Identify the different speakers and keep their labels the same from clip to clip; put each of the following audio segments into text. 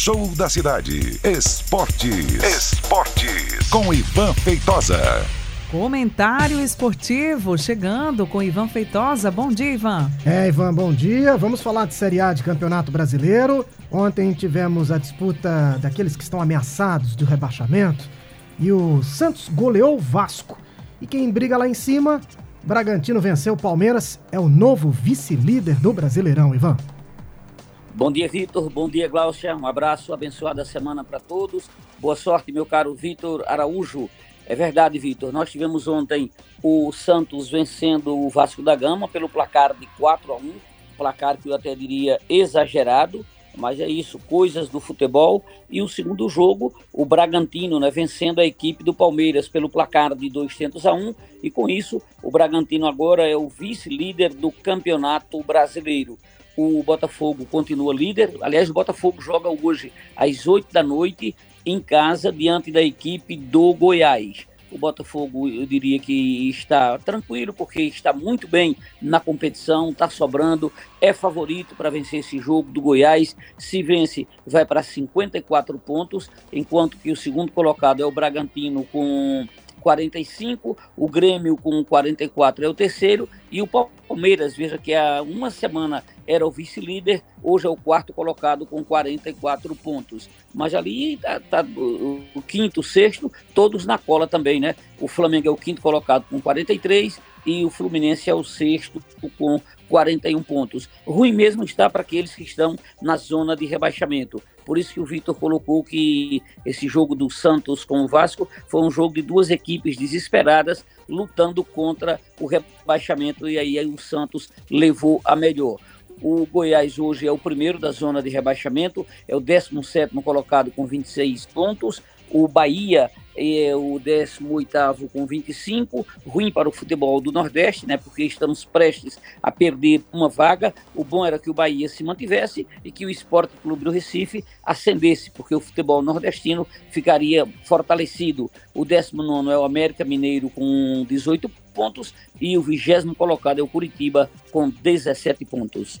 Speaker 1: Show da cidade. Esportes. Esportes. Com Ivan Feitosa.
Speaker 2: Comentário esportivo chegando com Ivan Feitosa. Bom dia, Ivan.
Speaker 3: É, Ivan, bom dia. Vamos falar de Série A de Campeonato Brasileiro. Ontem tivemos a disputa daqueles que estão ameaçados de rebaixamento e o Santos goleou o Vasco. E quem briga lá em cima, Bragantino venceu o Palmeiras, é o novo vice-líder do Brasileirão, Ivan.
Speaker 4: Bom dia, Vitor. Bom dia, Glaucia. Um abraço, abençoada semana para todos. Boa sorte, meu caro Vitor Araújo. É verdade, Vitor. Nós tivemos ontem o Santos vencendo o Vasco da Gama pelo placar de 4 a 1, placar que eu até diria exagerado, mas é isso, coisas do futebol. E o segundo jogo, o Bragantino, né, vencendo a equipe do Palmeiras pelo placar de 200 a 1, e com isso, o Bragantino agora é o vice-líder do Campeonato Brasileiro. O Botafogo continua líder. Aliás, o Botafogo joga hoje às 8 da noite em casa diante da equipe do Goiás. O Botafogo, eu diria que está tranquilo, porque está muito bem na competição, está sobrando, é favorito para vencer esse jogo do Goiás. Se vence, vai para 54 pontos, enquanto que o segundo colocado é o Bragantino com 45, o Grêmio com 44 é o terceiro e o Palmeiras, veja que há uma semana era o vice-líder, hoje é o quarto colocado com 44 pontos. Mas ali tá, tá o, o quinto, sexto, todos na cola também, né? O Flamengo é o quinto colocado com 43 e o Fluminense é o sexto com 41 pontos. Ruim mesmo está para aqueles que estão na zona de rebaixamento. Por isso que o Vitor colocou que esse jogo do Santos com o Vasco foi um jogo de duas equipes desesperadas lutando contra o rebaixamento e aí, aí o Santos levou a melhor. O Goiás hoje é o primeiro da zona de rebaixamento, é o 17 colocado com 26 pontos. O Bahia é o 18 com 25, ruim para o futebol do Nordeste, né? Porque estamos prestes a perder uma vaga. O bom era que o Bahia se mantivesse e que o Esporte Clube do Recife ascendesse, porque o futebol nordestino ficaria fortalecido. O 19 é o América Mineiro com 18 pontos e o vigésimo colocado é o Curitiba com 17 pontos.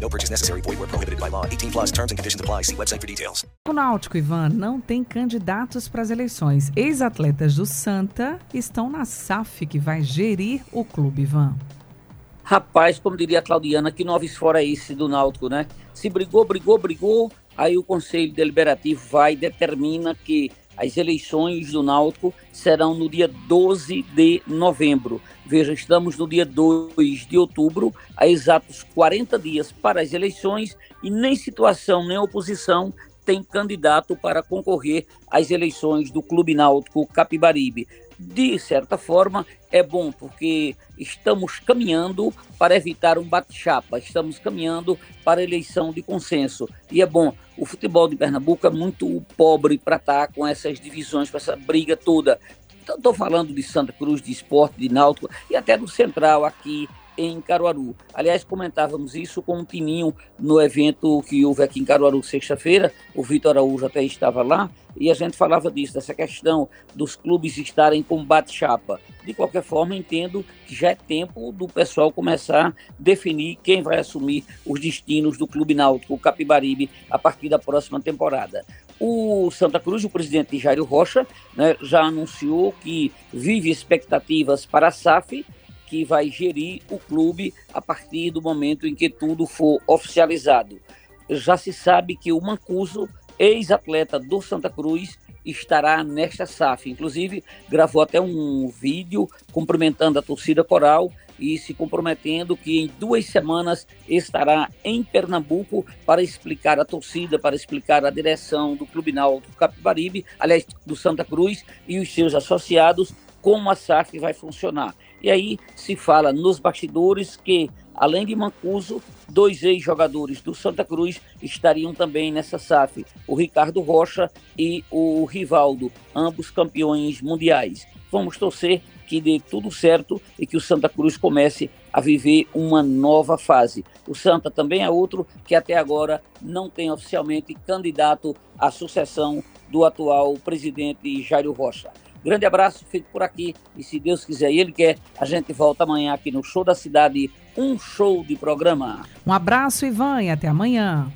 Speaker 5: No purchase necessary. Void where prohibited by law. 18 plus terms and conditions apply. See website for details.
Speaker 2: O Náutico, Ivan, não tem candidatos para as eleições. Ex-atletas do Santa estão na SAF, que vai gerir o clube, Ivan.
Speaker 4: Rapaz, como diria a Claudiana, que noves fora esse do Náutico, né? Se brigou, brigou, brigou, aí o Conselho Deliberativo vai e determina que as eleições do Náutico serão no dia 12 de novembro. Veja, estamos no dia 2 de outubro, há exatos 40 dias para as eleições e nem situação nem oposição tem candidato para concorrer às eleições do Clube Náutico Capibaribe de certa forma, é bom, porque estamos caminhando para evitar um bate-chapa, estamos caminhando para eleição de consenso. E é bom, o futebol de Pernambuco é muito pobre para estar com essas divisões, com essa briga toda. Estou falando de Santa Cruz, de esporte, de náutico e até do Central aqui em Caruaru. Aliás, comentávamos isso com o Tininho no evento que houve aqui em Caruaru sexta-feira. O Vitor Araújo até estava lá e a gente falava disso, dessa questão dos clubes estarem com bate-chapa. De qualquer forma, entendo que já é tempo do pessoal começar a definir quem vai assumir os destinos do Clube Náutico Capibaribe a partir da próxima temporada. O Santa Cruz, o presidente Jairo Rocha, né, já anunciou que vive expectativas para a SAF que vai gerir o clube a partir do momento em que tudo for oficializado. Já se sabe que o Mancuso, ex-atleta do Santa Cruz, estará nesta SAF. Inclusive, gravou até um vídeo cumprimentando a torcida coral e se comprometendo que em duas semanas estará em Pernambuco para explicar à torcida, para explicar à direção do Clube Náutico Capibaribe, aliás, do Santa Cruz e os seus associados, como a SAF vai funcionar. E aí se fala nos bastidores que, além de Mancuso, dois ex-jogadores do Santa Cruz estariam também nessa SAF, o Ricardo Rocha e o Rivaldo, ambos campeões mundiais. Vamos torcer que dê tudo certo e que o Santa Cruz comece a viver uma nova fase. O Santa também é outro que até agora não tem oficialmente candidato à sucessão do atual presidente Jairo Rocha. Grande abraço, fico por aqui e se Deus quiser e Ele quer, a gente volta amanhã aqui no Show da Cidade, um show de programa.
Speaker 2: Um abraço, Ivan, e até amanhã.